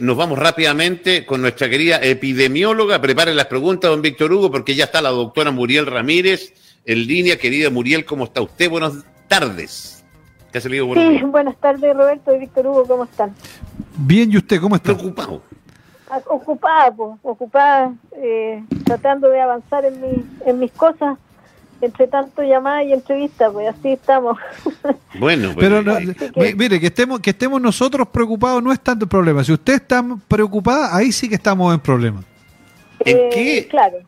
nos vamos rápidamente con nuestra querida epidemióloga. Prepare las preguntas, don Víctor Hugo, porque ya está la doctora Muriel Ramírez en línea. Querida Muriel, ¿cómo está usted? Buenas tardes. ¿Qué ha salido? sí, buenas tardes, Roberto y Víctor Hugo, ¿cómo están? Bien, ¿y usted cómo está? Preocupado. Ah, ocupada, pues, ocupada, eh, tratando de avanzar en, mi, en mis cosas entre tanto llamada y entrevista, pues así estamos. Bueno, pues, pero mire, que estemos que estemos nosotros preocupados no es tanto el problema. Si usted está preocupada, ahí sí que estamos en problema. ¿En eh, qué? Claro.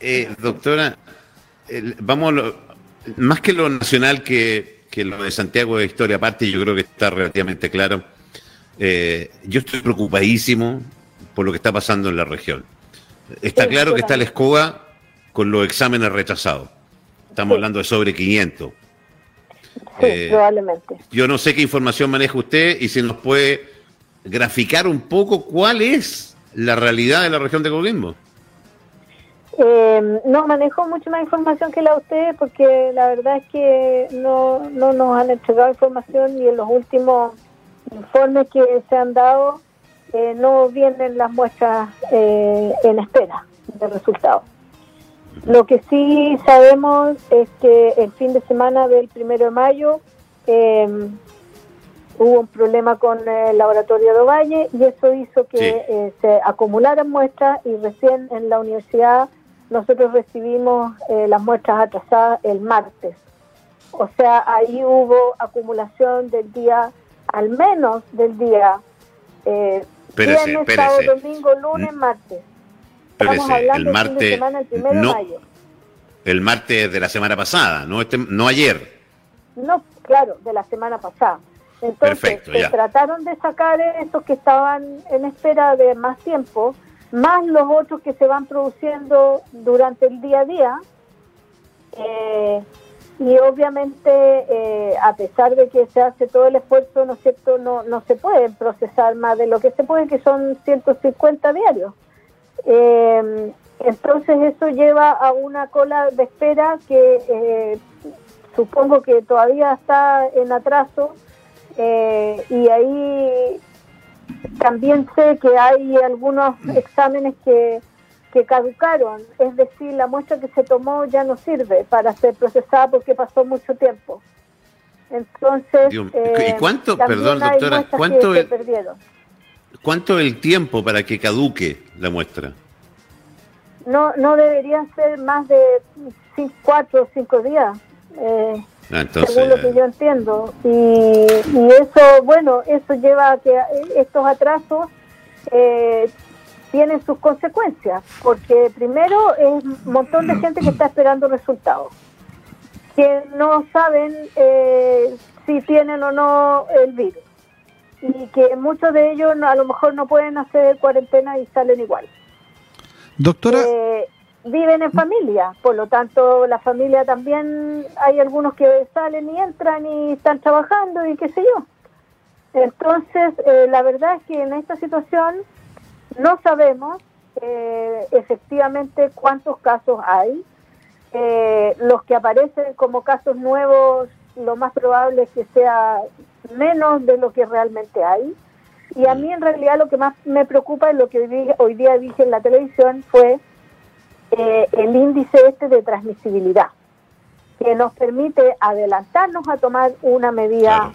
Eh, doctora, vamos, más que lo nacional que, que, lo de Santiago de Historia aparte, yo creo que está relativamente claro. Eh, yo estoy preocupadísimo por lo que está pasando en la región. Está claro que está la escoba con los exámenes rechazados. Estamos hablando de sobre 500. Sí, eh, probablemente. Yo no sé qué información maneja usted y si nos puede graficar un poco cuál es la realidad de la región de Coquimbo. Eh, no manejo mucho más información que la de ustedes porque la verdad es que no, no nos han entregado información y en los últimos informes que se han dado eh, no vienen las muestras eh, en espera de resultados. Lo que sí sabemos es que el fin de semana del primero de mayo eh, hubo un problema con el laboratorio de Ovalle y eso hizo que eh, se acumularan muestras y recién en la universidad nosotros recibimos eh, las muestras atrasadas el martes. O sea, ahí hubo acumulación del día, al menos del día eh, viernes, sábado, domingo, lunes, mm. martes el martes. no, El martes de la semana pasada, no, este, no ayer. No, claro, de la semana pasada. Entonces, se trataron de sacar esos que estaban en espera de más tiempo, más los otros que se van produciendo durante el día a día. Eh, y obviamente, eh, a pesar de que se hace todo el esfuerzo, ¿no es cierto?, no, no se pueden procesar más de lo que se puede, que son 150 diarios. Eh, entonces eso lleva a una cola de espera que eh, supongo que todavía está en atraso eh, y ahí también sé que hay algunos exámenes que, que caducaron, es decir, la muestra que se tomó ya no sirve para ser procesada porque pasó mucho tiempo. Entonces, ¿y eh, cuánto, perdón doctora, cuánto se perdieron? ¿Cuánto el tiempo para que caduque la muestra? No, no deberían ser más de cuatro o cinco días, eh, ah, según lo que yo entiendo. Y, eso, bueno, eso lleva a que estos atrasos eh, tienen sus consecuencias, porque primero es un montón de gente que está esperando resultados, que no saben eh, si tienen o no el virus y que muchos de ellos a lo mejor no pueden hacer cuarentena y salen igual. Doctora. Eh, viven en familia, por lo tanto la familia también hay algunos que salen y entran y están trabajando y qué sé yo. Entonces, eh, la verdad es que en esta situación no sabemos eh, efectivamente cuántos casos hay. los que aparecen como casos nuevos, lo más probable es que sea menos de lo que realmente hay. Y a mí en realidad lo que más me preocupa es lo que hoy día, dije en la televisión fue eh, el índice este de transmisibilidad, que nos permite adelantarnos a tomar una medida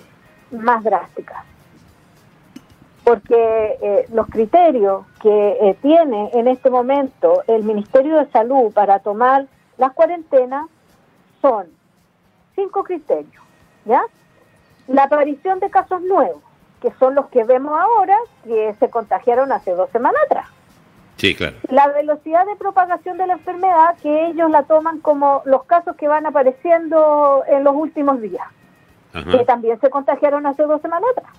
más drástica. Porque eh, los criterios que eh, tiene en este momento el Ministerio de Salud para tomar las cuarentenas son cinco criterios, ¿ya? La aparición de casos nuevos, que son los que vemos ahora, que se contagiaron hace dos semanas atrás. Sí, claro. La velocidad de propagación de la enfermedad, que ellos la toman como los casos que van apareciendo en los últimos días, que también se contagiaron hace dos semanas atrás.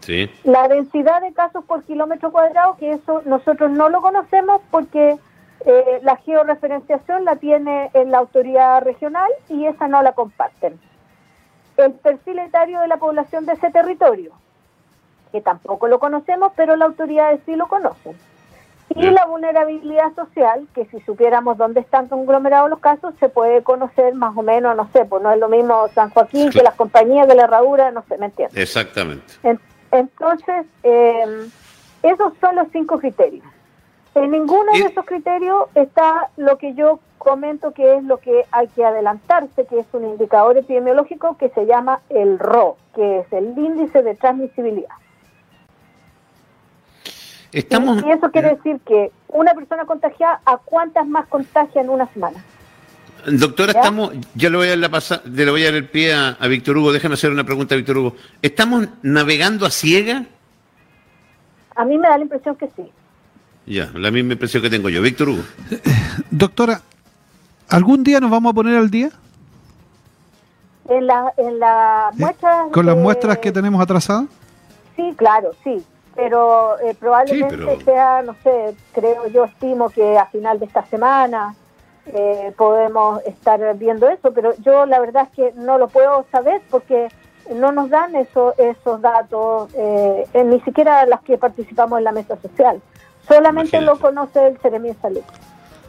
Sí. La densidad de casos por kilómetro cuadrado, que eso nosotros no lo conocemos porque eh, la georreferenciación la tiene en la autoridad regional y esa no la comparten. El perfil etario de la población de ese territorio, que tampoco lo conocemos, pero la autoridad sí lo conocen. Y la vulnerabilidad social, que si supiéramos dónde están conglomerados los casos, se puede conocer más o menos, no sé, pues no es lo mismo San Joaquín que las compañías de la herradura, no sé, ¿me entiendes? Exactamente. entonces, eh, Esos son los cinco criterios. En ninguno de esos criterios está lo que yo comento que es lo que hay que adelantarse, que es un indicador epidemiológico que se llama el RO, que es el índice de transmisibilidad. Estamos... Y, eso quiere decir que una persona contagiada, ¿a cuántas más contagia en una semana? Doctora, estamos, ya le voy a dar la le voy a dar el pie a, Víctor Hugo, déjame hacer una pregunta a Víctor Hugo. ¿Estamos navegando a ciega? A mí me da la impresión que sí. Ya, la misma impresión que tengo yo. Víctor Hugo. Doctora, ¿algún día nos vamos a poner al día? En la, en la muestra... ¿Con las muestras que tenemos atrasadas? Sí, claro, sí. Pero eh, probablemente sea, no sé, creo yo, estimo que a final de esta semana eh, podemos estar viendo eso, pero yo la verdad es que no lo puedo saber porque no nos dan eso, esos datos, eh, ni siquiera las que participamos en la mesa social. Solamente lo conoce el Ceremi de Salud.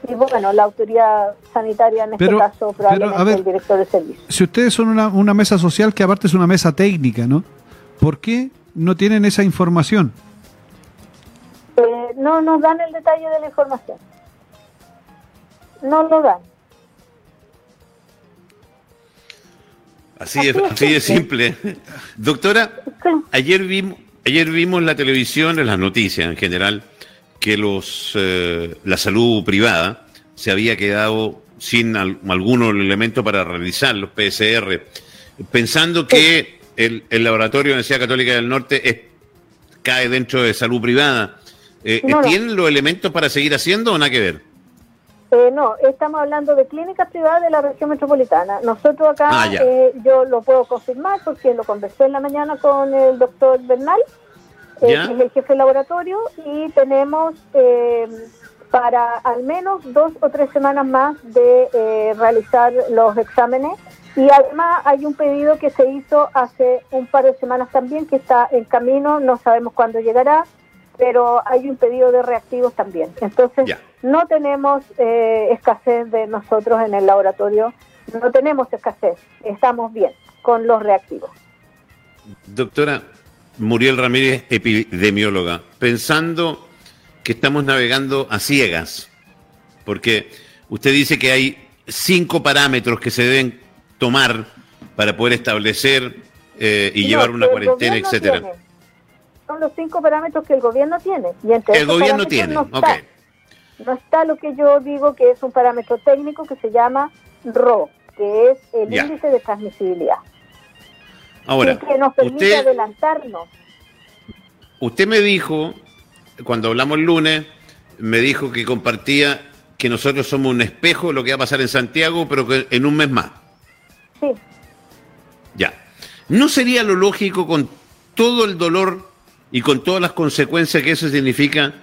Y bueno, la autoridad sanitaria en este caso, probablemente el director de servicio. Si ustedes son una, una mesa social que aparte es una mesa técnica, ¿no? ¿Por qué no tienen esa información? Eh, no nos dan el detalle de la información. No lo dan. Así, así de simple. Doctora, ayer vimos, ayer vimos en la televisión, en las noticias en general, que los eh, la salud privada se había quedado sin algunos elementos para realizar los PSR, pensando que el, laboratorio de la Universidad Católica del Norte cae dentro de salud privada. Eh, ¿Tienen los elementos para seguir haciendo o nada que ver? Eh, no, estamos hablando de clínicas privadas de la región metropolitana. Nosotros acá, ah, yo lo puedo confirmar porque lo conversé en la mañana con el doctor Bernal, es el jefe de laboratorio, y tenemos eh, para al menos dos o tres semanas más de eh, realizar los exámenes. Y además hay un pedido que se hizo hace un par de semanas también, que está en camino, no sabemos cuándo llegará, pero hay un pedido de reactivos también. Entonces, no tenemos eh, escasez de nosotros en el laboratorio, no tenemos escasez, estamos bien con los reactivos. Doctora, Muriel Ramírez, epidemióloga, pensando que estamos navegando a ciegas, porque usted dice que hay cinco parámetros que se deben tomar para poder establecer eh, y llevar una cuarentena, etcétera. Son los cinco parámetros que el gobierno tiene. Y el gobierno tiene, no está, no está lo que yo digo que es un parámetro técnico que se llama RO, que es el índice de transmisibilidad. Ahora, que nos permite usted, adelantarnos. Usted me dijo, cuando hablamos el lunes, me dijo que compartía que nosotros somos un espejo de lo que va a pasar en Santiago, pero que en un mes más. Sí. Ya. ¿No sería lo lógico con todo el dolor y con todas las consecuencias que eso significa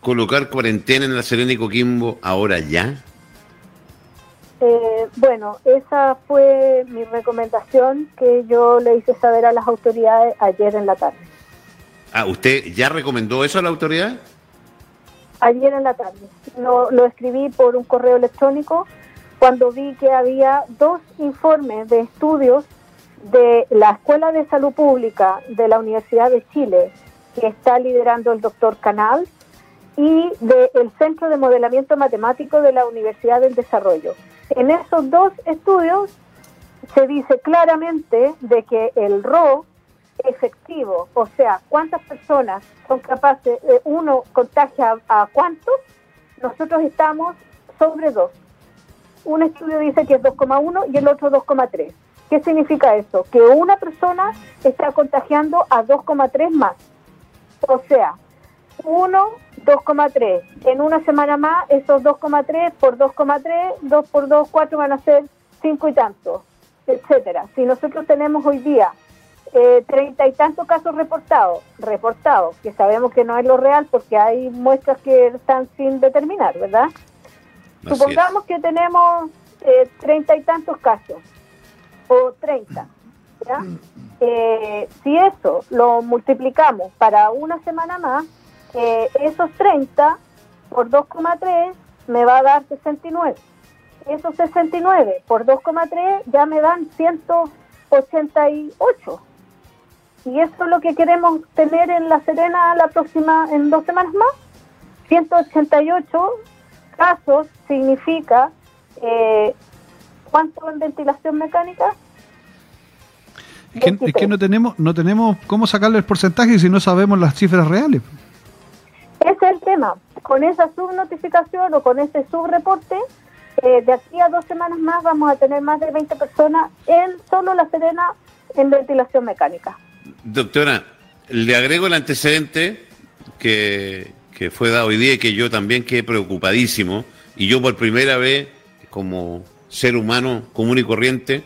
colocar cuarentena en la Serena y Coquimbo ahora ya? Eh, bueno, esa fue mi recomendación que yo le hice saber a las autoridades ayer en la tarde. Ah, ¿usted ya recomendó eso a la autoridad? Ayer en la tarde. Lo, lo escribí por un correo electrónico cuando vi que había dos informes de estudios de la Escuela de Salud Pública de la Universidad de Chile, que está liderando el doctor Canal, y del Centro de Modelamiento Matemático de la Universidad del Desarrollo. En esos dos estudios se dice claramente de que el RO efectivo, o sea, cuántas personas son capaces, de uno contagia a cuántos, nosotros estamos sobre dos. Un estudio dice que es 2,1 y el otro 2,3. ¿Qué significa eso? Que una persona está contagiando a 2,3 más. O sea, 1, 2,3. En una semana más, esos 2,3 por 2,3, 2 por 2, 4 van a ser 5 y tantos, etcétera. Si nosotros tenemos hoy día eh, treinta y tantos casos reportados, reportados, que sabemos que no es lo real porque hay muestras que están sin determinar, ¿verdad? Supongamos que tenemos eh, treinta y tantos casos, o treinta, ¿ya? Eh, si eso lo multiplicamos para una semana más, esos 30 por 2,3 me va a dar 69. Esos 69 por 2,3 ya me dan 188. Y eso es lo que queremos tener en La Serena la próxima, en dos semanas más. 188 casos significa eh, ¿cuánto en ventilación mecánica? Es que, no tenemos no tenemos cómo sacarle el porcentaje si no sabemos las cifras reales. Ese es el tema. Con esa subnotificación o con ese subreporte, eh, de aquí a dos semanas más vamos a tener más de 20 personas en solo La Serena en ventilación mecánica. Doctora, le agrego el antecedente que, fue dado hoy día y que yo también quedé preocupadísimo. Y yo por primera vez, como ser humano común y corriente,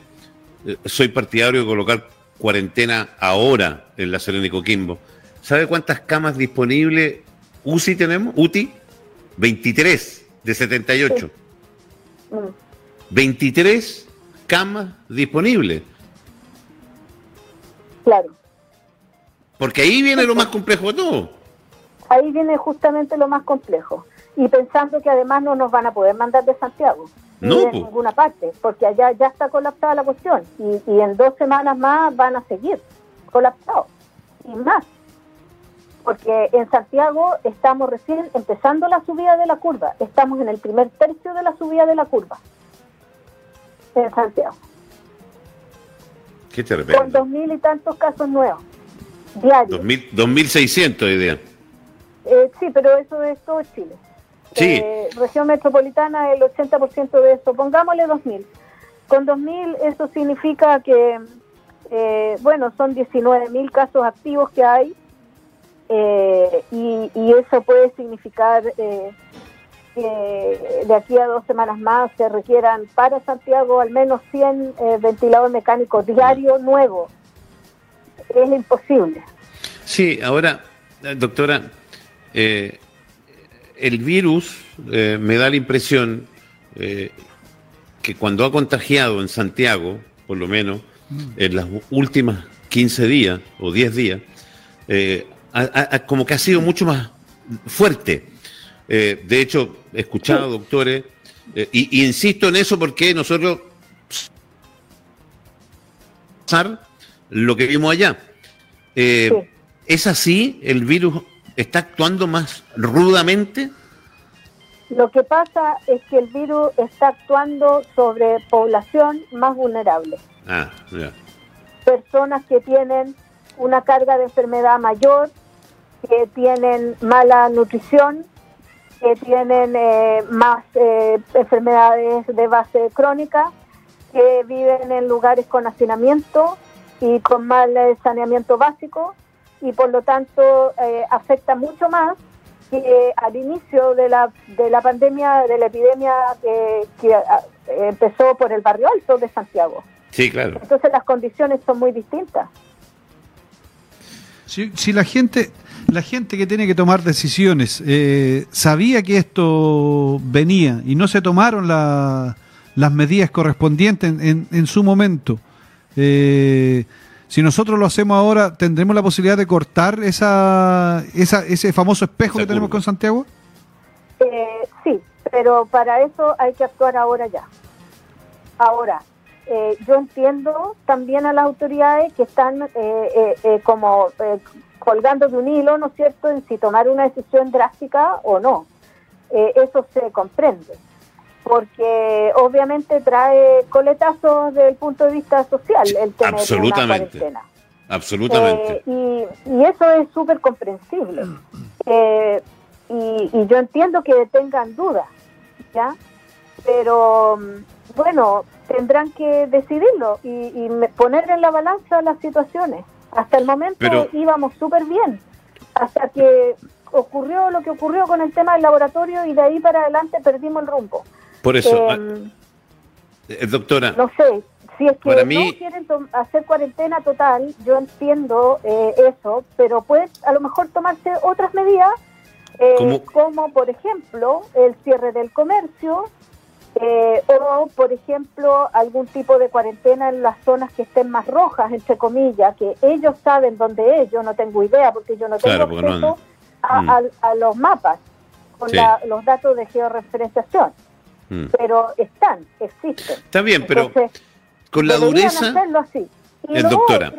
eh, soy partidario de colocar cuarentena ahora en la Serena y Coquimbo. ¿Sabe cuántas camas disponibles UCI tenemos? UTI, 23 de 78. 23 camas disponibles. Claro. Porque ahí viene lo más complejo de todo. Ahí viene justamente lo más complejo. Y pensando que además no nos van a poder mandar de Santiago. No, de ninguna parte, porque allá ya está colapsada la cuestión. Y, y en dos semanas más van a seguir colapsados. Y más. Porque en Santiago estamos recién empezando la subida de la curva. Estamos en el primer tercio de la subida de la curva. En Santiago. ¿Qué te Con dos mil y tantos casos nuevos diarios. 2.600 idea. Eh, sí, pero eso es todo Chile. Sí. Eh, región metropolitana, el 80% de eso. Pongámosle 2.000. Con 2.000 eso significa que, eh, bueno, son 19.000 casos activos que hay eh, y, y, eso puede significar que de aquí a dos semanas más se requieran para Santiago al menos 100 ventiladores mecánicos diarios nuevos es imposible. Sí, ahora, doctora, eh, el virus eh, me da la impresión eh, que cuando ha contagiado en Santiago, por lo menos, mm. en las últimas 15 días o 10 días, como que ha sido mucho más fuerte. de hecho, he escuchado, doctores, y, y, insisto en eso porque nosotros lo que vimos allá. Eh, ¿Es así? ¿El virus está actuando más rudamente? Lo que pasa es que el virus está actuando sobre población más vulnerable. Ah, Personas que tienen una carga de enfermedad mayor, que tienen mala nutrición, que tienen eh, más eh, enfermedades de base crónica, que viven en lugares con hacinamiento, y con mal saneamiento básico y por lo tanto eh, afecta mucho más que al inicio de la, de la pandemia, de la epidemia que, ah, empezó por el barrio alto de Santiago. Sí, claro. Entonces las condiciones son muy distintas. Si, si la gente la gente que tiene que tomar decisiones eh, sabía que esto venía y no se tomaron las medidas correspondientes en, en su momento, eh, si nosotros lo hacemos ahora, ¿tendremos la posibilidad de cortar esa, esa ese famoso espejo que tenemos con Santiago? Eh, sí, pero para eso hay que actuar ahora ya. Ahora, eh, yo entiendo también a las autoridades que están eh, como colgando de un hilo, ¿no es cierto?, en si tomar una decisión drástica o no. eso se comprende porque obviamente trae coletazos desde el punto de vista social el Absolutamente. una cuarentena. Absolutamente. Eh, y, eso es súper comprensible. Eh, y, yo entiendo que tengan dudas, ¿ya? Pero mm, bueno, tendrán que decidirlo y, poner en la balanza las situaciones. Hasta el momento íbamos súper bien, hasta que ocurrió lo que ocurrió con el tema del laboratorio y de ahí para adelante perdimos el rumbo. Por eso, em, ah, eh, doctora. No sé, si es que no quieren hacer cuarentena total, yo entiendo eh, eso, pero puede a lo mejor tomarse otras medidas, eh, como por ejemplo el cierre del comercio, o por ejemplo algún tipo de cuarentena en las zonas que estén más rojas, entre comillas, que ellos saben dónde es, yo no tengo idea porque yo no tengo acceso mm. a, los mapas con los datos de georreferenciación. Mm. Pero están, existen. Está bien, pero con la dureza... así. Y doctora.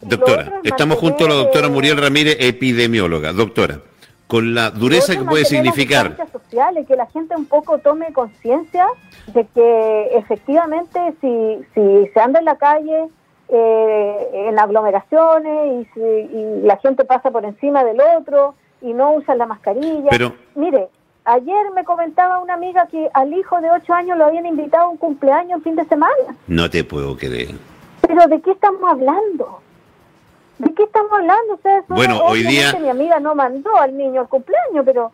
Doctora, estamos junto a la doctora Muriel Ramírez, epidemióloga. Doctora, con la dureza que puede significar. sociales, que la gente un poco tome conciencia de que efectivamente si, si se anda en la calle, eh, en aglomeraciones y, y la gente pasa por encima del otro y no usa la mascarilla. Pero, Mire, ayer me comentaba una amiga que al hijo de 8 años lo habían invitado a un cumpleaños en fin de semana. No te puedo creer. Pero ¿de qué estamos hablando? ¿De qué estamos hablando? bueno, hoy día... Mi amiga no mandó al niño al cumpleaños, pero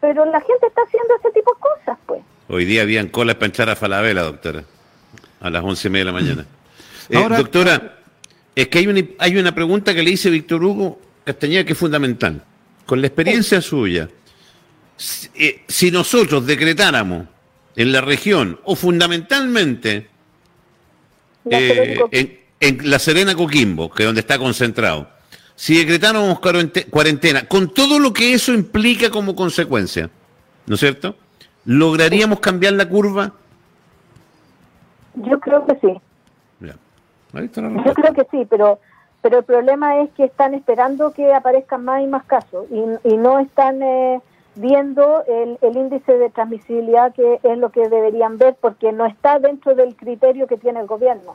pero la gente está haciendo ese tipo de cosas, pues. Hoy día habían colas para echar a Falabella, doctora, a las once y media de la mañana. Eh, doctora, es que hay una, hay una pregunta que le hice Víctor Hugo Castañeda que es fundamental. Con la experiencia suya, eh, si, nosotros decretáramos en la región, o fundamentalmente eh, en, en La Serena Coquimbo, que es donde está concentrado, si decretáramos cuarentena, con todo lo que eso implica como consecuencia, ¿no es cierto? ¿Lograríamos cambiar la curva? Yo creo que sí. Yo creo que sí, pero pero el problema es que están esperando que aparezcan más y más casos y, y no están eh, viendo el, el, índice de transmisibilidad que es lo que deberían ver porque no está dentro del criterio que tiene el gobierno.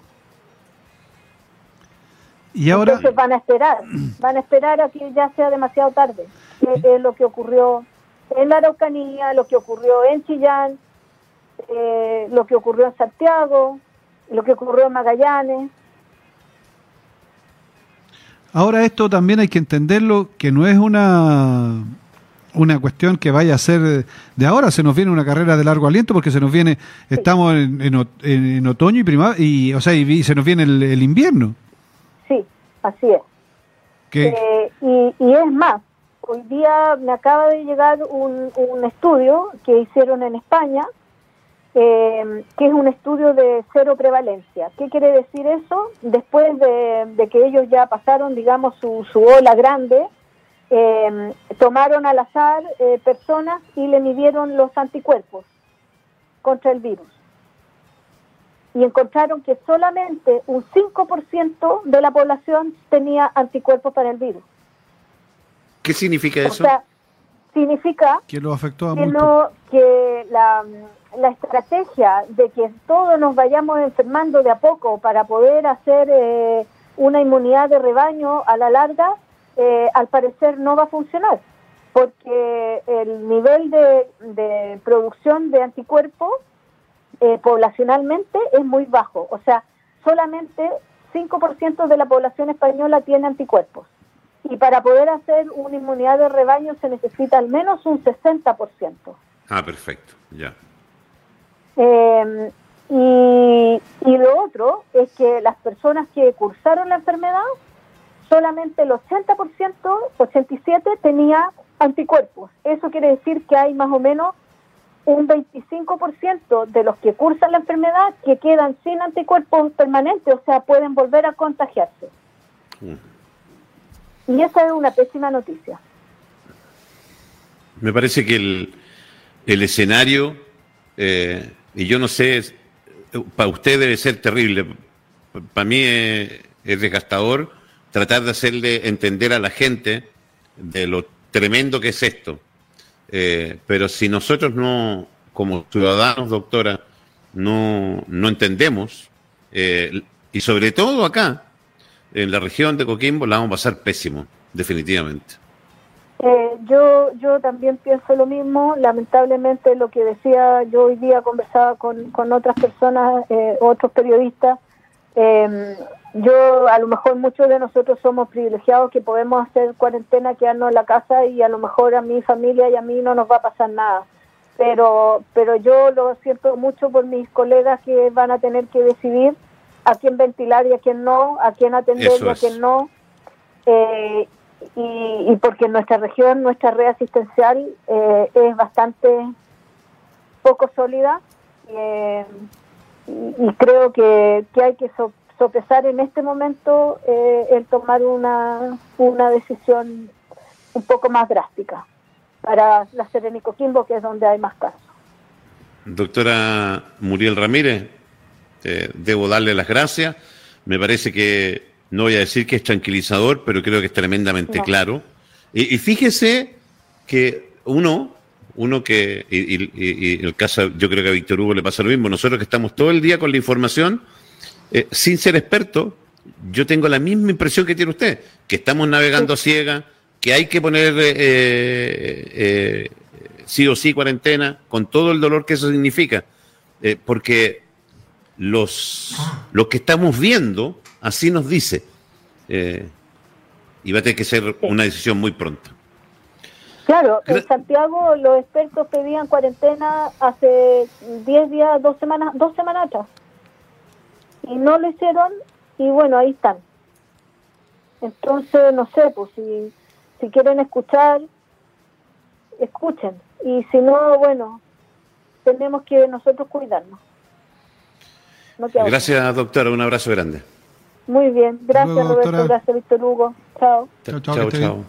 Y ahora Entonces van a esperar, van a esperar a que ya sea demasiado tarde. es lo que ocurrió en la Araucanía, lo que ocurrió en Chillán, eh, lo que ocurrió en Santiago, lo que ocurrió en Magallanes. Ahora esto también hay que entenderlo, que no es una, una cuestión que vaya a ser de ahora, se nos viene una carrera de largo aliento porque se nos viene, estamos en, en, otoño y primavera, y, o sea, y, se nos viene el, invierno. Sí, así es. Eh, y, y, es más, hoy día me acaba de llegar un, un estudio que hicieron en España, eh, que es un estudio de cero prevalencia. ¿Qué quiere decir eso? Después de, que ellos ya pasaron, digamos, su, su ola grande, eh, tomaron al azar personas y le midieron los anticuerpos contra el virus. Y encontraron que solamente un 5% de la población tenía anticuerpos para el virus. ¿Qué significa eso? O sea, significa que, lo afectó a que, no, que la la estrategia de que todos nos vayamos enfermando de a poco para poder hacer eh, una inmunidad de rebaño a la larga, eh, al parecer no va a funcionar, porque el nivel de, producción de anticuerpos eh, poblacionalmente es muy bajo, o sea, solamente 5% de la población española tiene anticuerpos. Y para poder hacer una inmunidad de rebaño se necesita al menos un 60%. Ah, perfecto, ya. Eh, y, y, lo otro es que las personas que cursaron la enfermedad, solamente el 80%, 87% tenía anticuerpos. Eso quiere decir que hay más o menos un 25% de los que cursan la enfermedad que quedan sin anticuerpos permanentes, o sea, pueden volver a contagiarse. Mm. Y esa es una pésima noticia. Me parece que el, el escenario eh, y yo no sé, para usted debe ser terrible, para mí es, desgastador tratar de hacerle entender a la gente de lo tremendo que es esto. Eh, pero si nosotros no, como ciudadanos, doctora, no, no entendemos, eh, y sobre todo acá, en la región de Coquimbo, la vamos a pasar pésimo, definitivamente. Eh, yo, yo también pienso lo mismo. Lamentablemente, lo que decía, yo hoy día conversaba con, con otras personas, eh, otros periodistas. Eh, yo, a lo mejor, muchos de nosotros somos privilegiados que podemos hacer cuarentena, quedarnos en la casa y a lo mejor a mi familia y a mí no nos va a pasar nada. Pero, pero yo lo siento mucho por mis colegas que van a tener que decidir a quién ventilar y a quién no, a quién atender y a quién no. Eh, y, porque en nuestra región, nuestra red asistencial eh, es bastante poco sólida eh, y, creo que, hay que sopesar en este momento eh, el tomar una, una decisión un poco más drástica para la Serena Coquimbo, que es donde hay más casos. Doctora Muriel Ramírez, debo darle las gracias. Me parece que No voy a decir que es tranquilizador, pero creo que es tremendamente claro. Y, fíjese que uno, uno que, y, en el caso, yo creo que a Víctor Hugo le pasa lo mismo, nosotros que estamos todo el día con la información, eh, sin ser experto, yo tengo la misma impresión que tiene usted, que estamos navegando ciega, que hay que poner eh, eh, sí o sí cuarentena, con todo el dolor que eso significa, porque los, los que estamos viendo, así nos dice, y va a tener que ser una decisión muy pronta. Claro, en Santiago los expertos pedían cuarentena hace 10 días, dos semanas, dos semanas atrás. Y no lo hicieron y bueno, ahí están. Entonces, no sé, pues si, si quieren escuchar, escuchen. Y si no, bueno, tenemos que nosotros cuidarnos. gracias, doctora. Un abrazo grande. Muy bien. Gracias, Roberto. Gracias, Víctor Hugo. Chao. Chao, chao. chao.